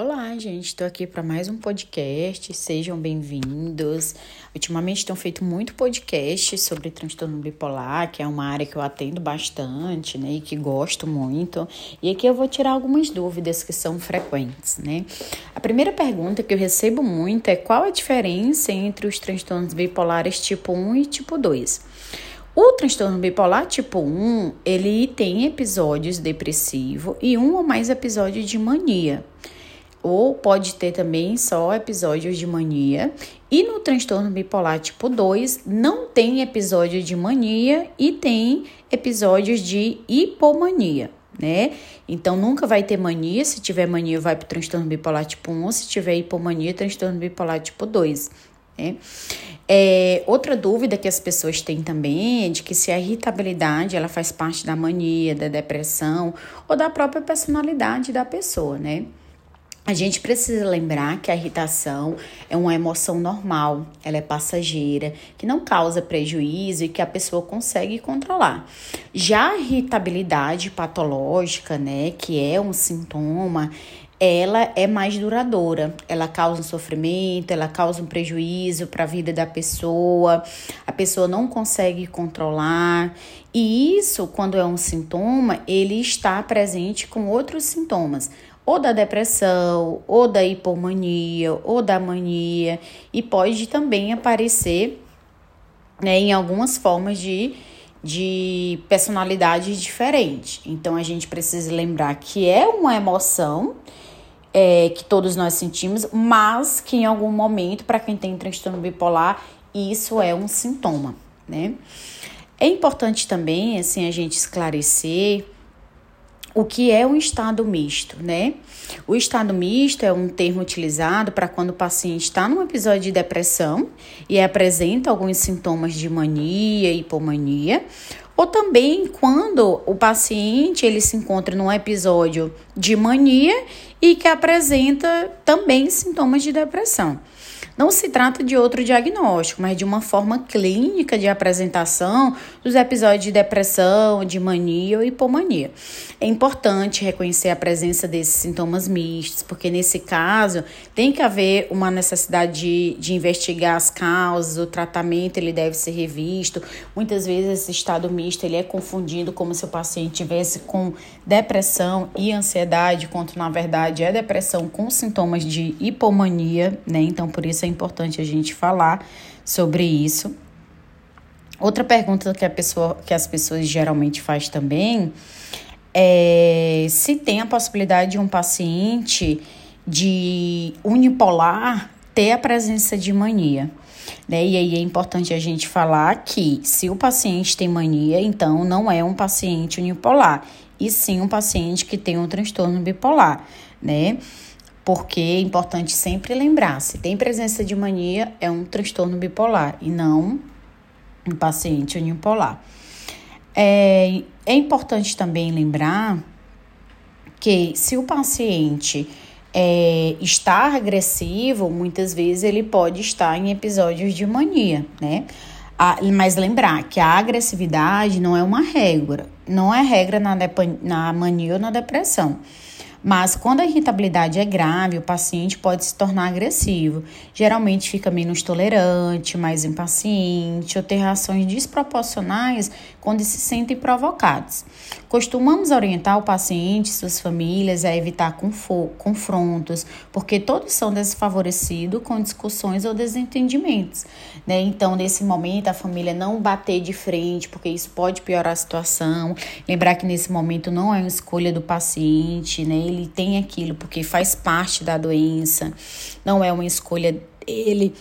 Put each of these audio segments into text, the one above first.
Olá, gente, estou aqui para mais um podcast. Sejam bem-vindos. Ultimamente tenho feito muito podcast sobre transtorno bipolar, que é uma área que eu atendo bastante, né, e que gosto muito. E aqui eu vou tirar algumas dúvidas que são frequentes, né? A primeira pergunta que eu recebo muito é qual a diferença entre os transtornos bipolares tipo 1 e tipo 2? O transtorno bipolar tipo 1, ele tem episódios depressivos e um ou mais episódios de mania ou pode ter também só episódios de mania. E no transtorno bipolar tipo 2, não tem episódio de mania e tem episódios de hipomania, né? Então nunca vai ter mania, se tiver mania vai para o transtorno bipolar tipo 1, se tiver hipomania, transtorno bipolar tipo 2, né? É, outra dúvida que as pessoas têm também é de que se a irritabilidade ela faz parte da mania, da depressão ou da própria personalidade da pessoa, né? A gente precisa lembrar que a irritação é uma emoção normal, ela é passageira, que não causa prejuízo e que a pessoa consegue controlar. Já a irritabilidade patológica, né, que é um sintoma, ela é mais duradoura. Ela causa um sofrimento, ela causa um prejuízo para a vida da pessoa, a pessoa não consegue controlar. E isso, quando é um sintoma, ele está presente com outros sintomas ou da depressão, ou da hipomania, ou da mania, e pode também aparecer né, em algumas formas de, de personalidade diferente. Então a gente precisa lembrar que é uma emoção é, que todos nós sentimos, mas que em algum momento, para quem tem transtorno bipolar, isso é um sintoma, né? É importante também, assim, a gente esclarecer o que é um estado misto, né? O estado misto é um termo utilizado para quando o paciente está num episódio de depressão e apresenta alguns sintomas de mania, hipomania, ou também quando o paciente ele se encontra num episódio de mania e que apresenta também sintomas de depressão. Não se trata de outro diagnóstico, mas de uma forma clínica de apresentação dos episódios de depressão, de mania ou hipomania. É importante reconhecer a presença desses sintomas mistos, porque nesse caso tem que haver uma necessidade de, de investigar as causas, o tratamento ele deve ser revisto. Muitas vezes esse estado misto ele é confundido como se o paciente tivesse com depressão e ansiedade, quando na verdade é depressão com sintomas de hipomania, né? Então por isso é importante a gente falar sobre isso. Outra pergunta que, a pessoa, que as pessoas geralmente faz também é se tem a possibilidade de um paciente de unipolar ter a presença de mania. Né? E aí é importante a gente falar que se o paciente tem mania, então não é um paciente unipolar, e sim um paciente que tem um transtorno bipolar, né? Porque é importante sempre lembrar: se tem presença de mania, é um transtorno bipolar e não um paciente unipolar. É, é importante também lembrar que se o paciente é, está agressivo, muitas vezes ele pode estar em episódios de mania, né? mas lembrar que a agressividade não é uma regra, não é regra na, na mania ou na depressão. Mas quando a irritabilidade é grave, o paciente pode se tornar agressivo. Geralmente fica menos tolerante, mais impaciente ou ter reações desproporcionais quando se sentem provocados. Costumamos orientar o paciente suas famílias a evitar confrontos, porque todos são desfavorecidos com discussões ou desentendimentos. Né? Então, nesse momento, a família não bater de frente, porque isso pode piorar a situação. Lembrar que nesse momento não é uma escolha do paciente, né? ele tem aquilo porque faz parte da doença, não é uma escolha dele.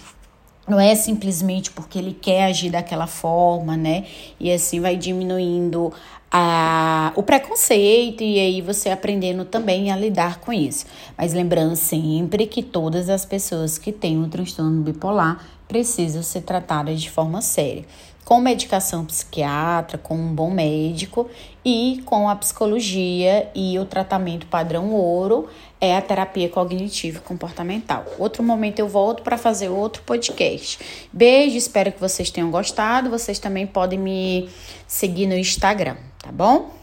Não é simplesmente porque ele quer agir daquela forma, né? E assim vai diminuindo a, o preconceito e aí você aprendendo também a lidar com isso. Mas lembrando sempre que todas as pessoas que têm o transtorno bipolar precisam ser tratadas de forma séria, com medicação psiquiatra, com um bom médico e com a psicologia e o tratamento padrão ouro é a terapia cognitiva e comportamental. Outro momento eu volto para fazer outro podcast. Beijo, espero que vocês tenham gostado. Vocês também podem me seguir no Instagram, tá bom?